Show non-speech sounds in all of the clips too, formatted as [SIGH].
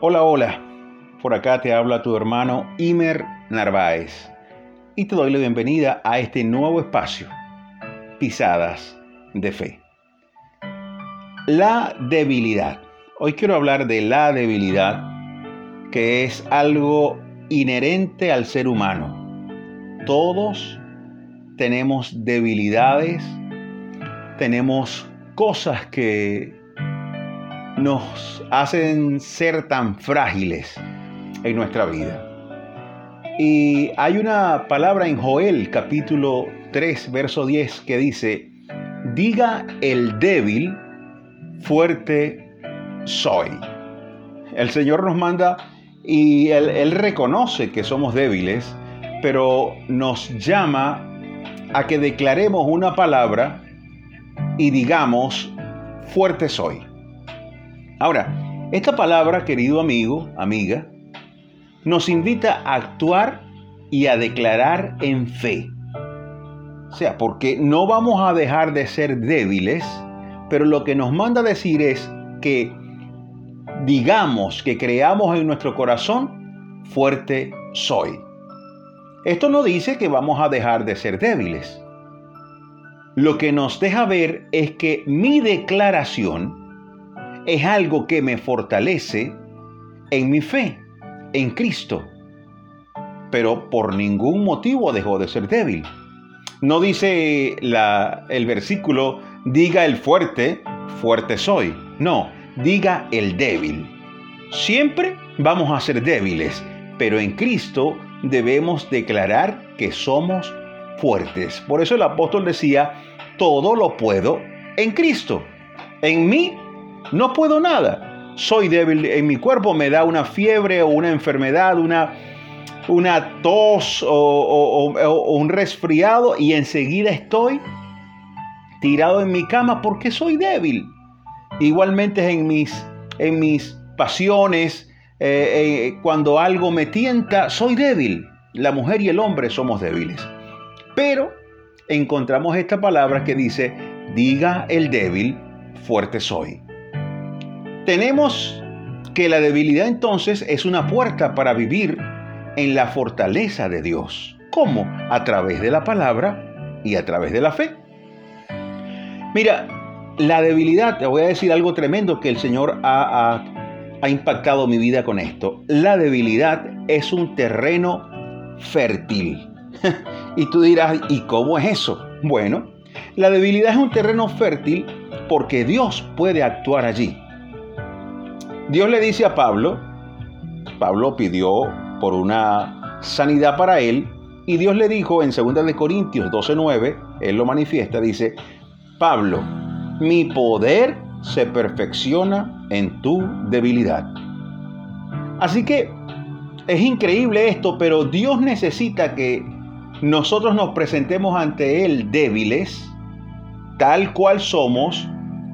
Hola, hola. Por acá te habla tu hermano Imer Narváez y te doy la bienvenida a este nuevo espacio, Pisadas de Fe. La debilidad. Hoy quiero hablar de la debilidad, que es algo inherente al ser humano. Todos tenemos debilidades, tenemos cosas que nos hacen ser tan frágiles en nuestra vida. Y hay una palabra en Joel capítulo 3, verso 10 que dice, diga el débil, fuerte soy. El Señor nos manda y él, él reconoce que somos débiles, pero nos llama a que declaremos una palabra y digamos, fuerte soy. Ahora, esta palabra, querido amigo, amiga, nos invita a actuar y a declarar en fe. O sea, porque no vamos a dejar de ser débiles, pero lo que nos manda decir es que digamos, que creamos en nuestro corazón, fuerte soy. Esto no dice que vamos a dejar de ser débiles. Lo que nos deja ver es que mi declaración es algo que me fortalece en mi fe, en Cristo. Pero por ningún motivo dejó de ser débil. No dice el versículo, diga el fuerte, fuerte soy. No, diga el débil. Siempre vamos a ser débiles, pero en Cristo debemos declarar que somos fuertes. Por eso el apóstol decía, todo lo puedo en Cristo. En mí no puedo nada. Soy débil en mi cuerpo, me da una fiebre o una enfermedad, una, una tos o, un resfriado y enseguida estoy tirado en mi cama porque soy débil. Igualmente en mis, en mis pasiones, eh, eh, cuando algo me tienta, soy débil. La mujer y el hombre somos débiles. Pero encontramos esta palabra que dice, diga el débil, fuerte soy. Tenemos que la debilidad entonces es una puerta para vivir en la fortaleza de Dios. ¿Cómo? A través de la palabra y a través de la fe. Mira, la debilidad, te voy a decir algo tremendo que el Señor ha, ha impactado mi vida con esto. La debilidad es un terreno fértil. [LAUGHS] y tú dirás, ¿y cómo es eso? Bueno, la debilidad es un terreno fértil porque Dios puede actuar allí. Dios le dice a Pablo, Pablo pidió por una sanidad para él y Dios le dijo en 2 de Corintios 12:9, él lo manifiesta, dice, Pablo, mi poder se perfecciona en tu debilidad. Así que es increíble esto, pero Dios necesita que nosotros nos presentemos ante Él débiles, tal cual somos,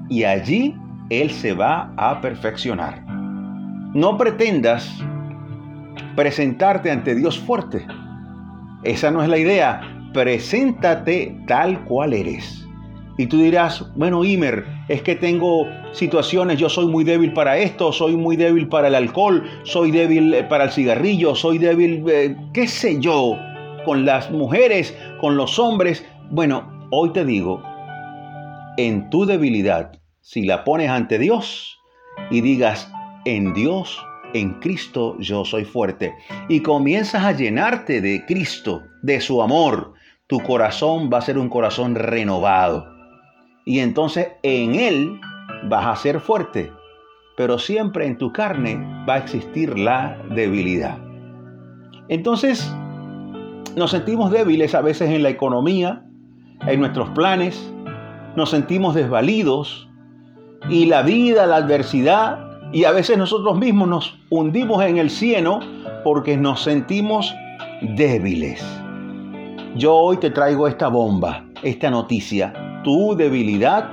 y allí Él se va a perfeccionar. No pretendas presentarte ante Dios fuerte. Esa no es la idea. Preséntate tal cual eres. Y tú dirás, bueno, Imer, es que tengo situaciones, yo soy muy débil para esto, soy muy débil para el alcohol, soy débil eh, para el cigarrillo, soy débil, eh, qué sé yo, con las mujeres, con los hombres. Bueno, hoy te digo, en tu debilidad, si la pones ante Dios y digas, en Dios, en Cristo yo soy fuerte. Y comienzas a llenarte de Cristo, de su amor. Tu corazón va a ser un corazón renovado. Y entonces en Él vas a ser fuerte. Pero siempre en tu carne va a existir la debilidad. Entonces nos sentimos débiles a veces en la economía, en nuestros planes. Nos sentimos desvalidos. Y la vida, la adversidad y a veces nosotros mismos nos hundimos en el cieno porque nos sentimos débiles. Yo hoy te traigo esta bomba, esta noticia. Tu debilidad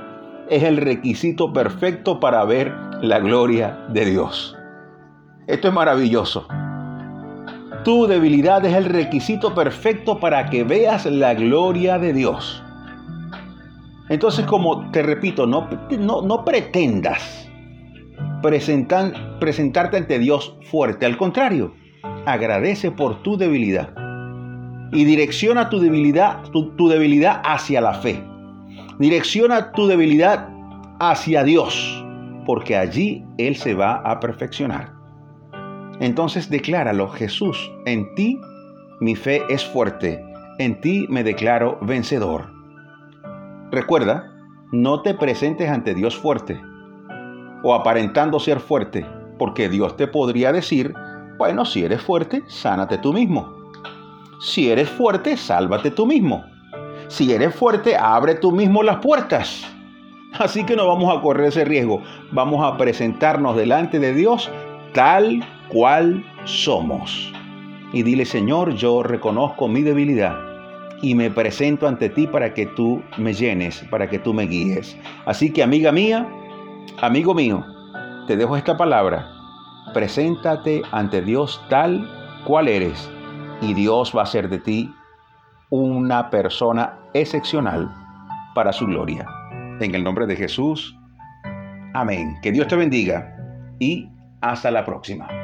es el requisito perfecto para ver la gloria de Dios. Esto es maravilloso. Tu debilidad es el requisito perfecto para que veas la gloria de Dios. Entonces, como te repito, no, no, pretendas presentarte ante Dios fuerte. Al contrario, agradece por tu debilidad y direcciona tu debilidad, tu, debilidad hacia la fe. Direcciona tu debilidad hacia Dios, porque allí Él se va a perfeccionar. Entonces decláralo, Jesús, en ti mi fe es fuerte, en ti me declaro vencedor. Recuerda, no te presentes ante Dios fuerte o aparentando ser fuerte, porque Dios te podría decir, bueno, si eres fuerte, sánate tú mismo. Si eres fuerte, sálvate tú mismo. Si eres fuerte, abre tú mismo las puertas. Así que no vamos a correr ese riesgo. Vamos a presentarnos delante de Dios tal cual somos. Y dile, Señor, yo reconozco mi debilidad y me presento ante ti para que tú me llenes, para que tú me guíes. Así que, amiga mía, amigo mío, te dejo esta palabra. Preséntate ante Dios tal cual eres y Dios va a hacer de ti una persona excepcional para su gloria. En el nombre de Jesús. Amén. Que Dios te bendiga y hasta la próxima.